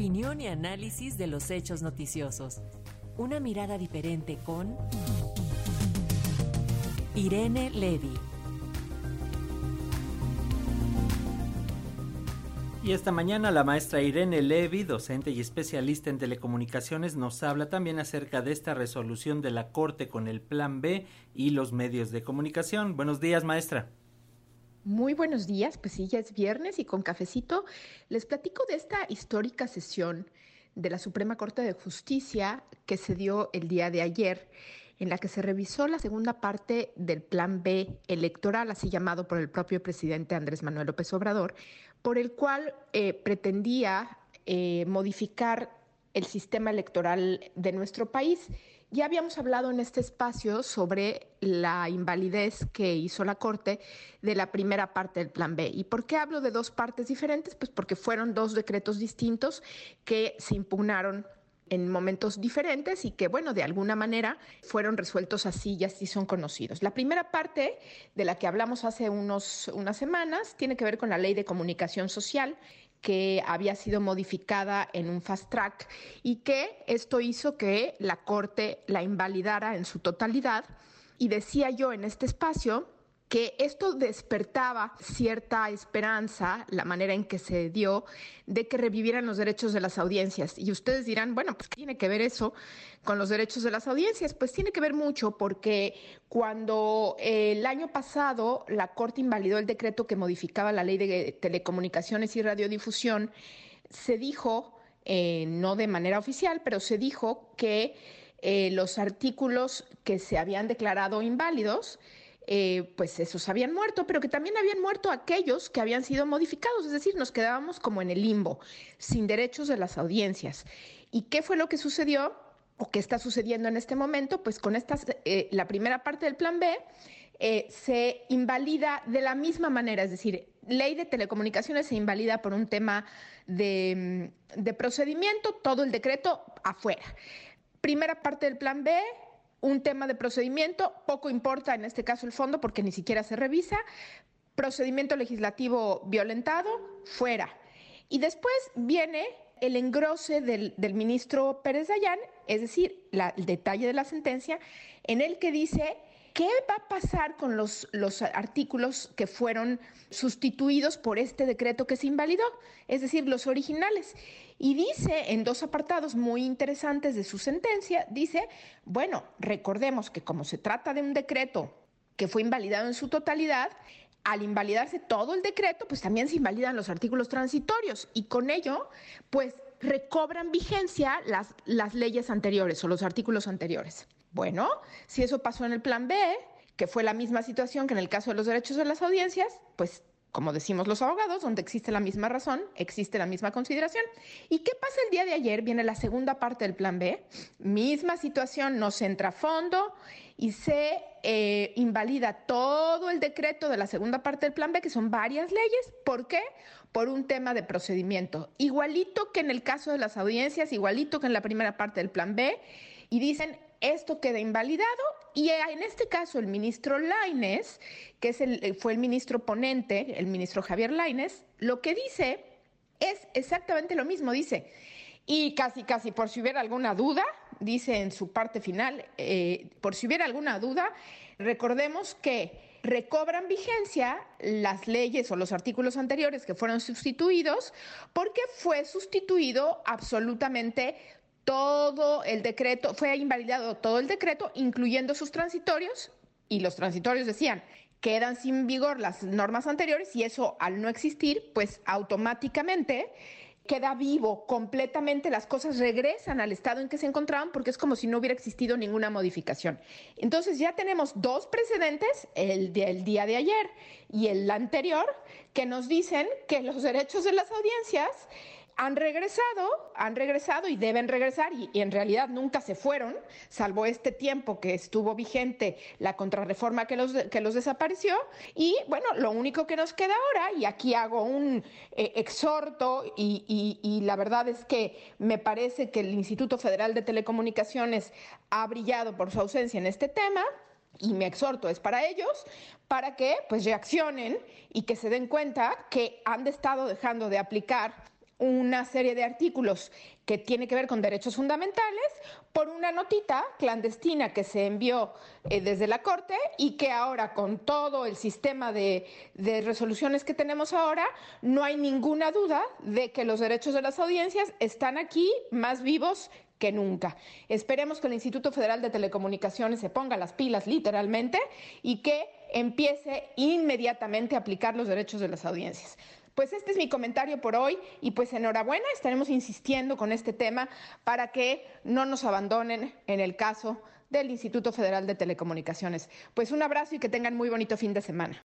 Opinión y análisis de los hechos noticiosos. Una mirada diferente con Irene Levy. Y esta mañana la maestra Irene Levy, docente y especialista en telecomunicaciones, nos habla también acerca de esta resolución de la Corte con el Plan B y los medios de comunicación. Buenos días, maestra. Muy buenos días, pues sí, ya es viernes y con cafecito les platico de esta histórica sesión de la Suprema Corte de Justicia que se dio el día de ayer, en la que se revisó la segunda parte del Plan B electoral, así llamado por el propio presidente Andrés Manuel López Obrador, por el cual eh, pretendía eh, modificar el sistema electoral de nuestro país. Ya habíamos hablado en este espacio sobre la invalidez que hizo la Corte de la primera parte del Plan B. ¿Y por qué hablo de dos partes diferentes? Pues porque fueron dos decretos distintos que se impugnaron en momentos diferentes y que, bueno, de alguna manera fueron resueltos así y así son conocidos. La primera parte de la que hablamos hace unos, unas semanas tiene que ver con la ley de comunicación social que había sido modificada en un fast track y que esto hizo que la Corte la invalidara en su totalidad. Y decía yo en este espacio que esto despertaba cierta esperanza, la manera en que se dio, de que revivieran los derechos de las audiencias. Y ustedes dirán, bueno, pues ¿qué tiene que ver eso con los derechos de las audiencias? Pues tiene que ver mucho porque cuando eh, el año pasado la Corte invalidó el decreto que modificaba la ley de telecomunicaciones y radiodifusión, se dijo, eh, no de manera oficial, pero se dijo que eh, los artículos que se habían declarado inválidos, eh, pues esos habían muerto, pero que también habían muerto aquellos que habían sido modificados, es decir, nos quedábamos como en el limbo, sin derechos de las audiencias. ¿Y qué fue lo que sucedió o qué está sucediendo en este momento? Pues con esta, eh, la primera parte del plan B eh, se invalida de la misma manera, es decir, ley de telecomunicaciones se invalida por un tema de, de procedimiento, todo el decreto afuera. Primera parte del plan B, un tema de procedimiento, poco importa en este caso el fondo porque ni siquiera se revisa, procedimiento legislativo violentado, fuera. Y después viene el engrose del, ministro Pérez Dayán, es decir, el detalle de la sentencia, en el que dice ¿Qué va a pasar con los, los, artículos que fueron sustituidos por este decreto que se invalidó? Es decir, los originales. Y dice en dos apartados muy interesantes de su sentencia, dice, bueno, recordemos que como se trata de un decreto que fue invalidado en su totalidad, al invalidarse todo el decreto, pues también se invalidan los artículos transitorios y con ello, pues recobran vigencia las, las leyes anteriores o los artículos anteriores. Bueno, si eso pasó en el plan B, que fue la misma situación que en el caso de los derechos de las audiencias, pues como decimos los abogados, donde existe la misma razón, existe la misma consideración. ¿Y qué pasa el día de ayer? Viene la segunda parte del plan B, misma situación, no se entra a fondo y se eh, invalida todo el decreto de la segunda parte del plan B, que son varias leyes. ¿Por qué? Por un tema de procedimiento. Igualito que en el caso de las audiencias, igualito que en la primera parte del plan B, y dicen esto queda invalidado y en este caso el ministro Laines, que es el, eh, fue el ministro ponente, el ministro Javier Laines, lo que dice es exactamente lo mismo, dice, y casi, casi por si hubiera alguna duda, dice en su parte final, eh, por si hubiera alguna duda, recordemos que recobran vigencia las leyes o los artículos anteriores que fueron sustituidos porque fue sustituido absolutamente todo el decreto, fue invalidado todo el decreto, incluyendo sus transitorios, y los transitorios decían, quedan sin vigor las normas anteriores y eso al no existir, pues automáticamente queda vivo completamente, las cosas regresan al estado en que se encontraban porque es como si no hubiera existido ninguna modificación. Entonces ya tenemos dos precedentes, el del día de ayer y el anterior, que nos dicen que los derechos de las audiencias han regresado, han regresado y deben regresar y, en realidad nunca se fueron, salvo este tiempo que estuvo vigente la contrarreforma que los, que los desapareció. Y bueno, lo único que nos queda ahora, y aquí hago un eh, exhorto y, y la verdad es que me parece que el Instituto Federal de Telecomunicaciones ha brillado por su ausencia en este tema, y mi exhorto es para ellos, para que pues reaccionen y que se den cuenta que han estado dejando de aplicar una serie de artículos que tiene que ver con derechos fundamentales por una notita clandestina que se envió eh, desde la Corte y que ahora con todo el sistema de, de resoluciones que tenemos ahora, no hay ninguna duda de que los derechos de las audiencias están aquí más vivos que nunca. Esperemos que el Instituto Federal de Telecomunicaciones se ponga las pilas literalmente y que empiece inmediatamente a aplicar los derechos de las audiencias. Pues este es mi comentario por hoy y pues enhorabuena, estaremos insistiendo con este tema para que no nos abandonen en el caso del Instituto Federal de Telecomunicaciones. Pues un abrazo y que tengan muy bonito fin de semana.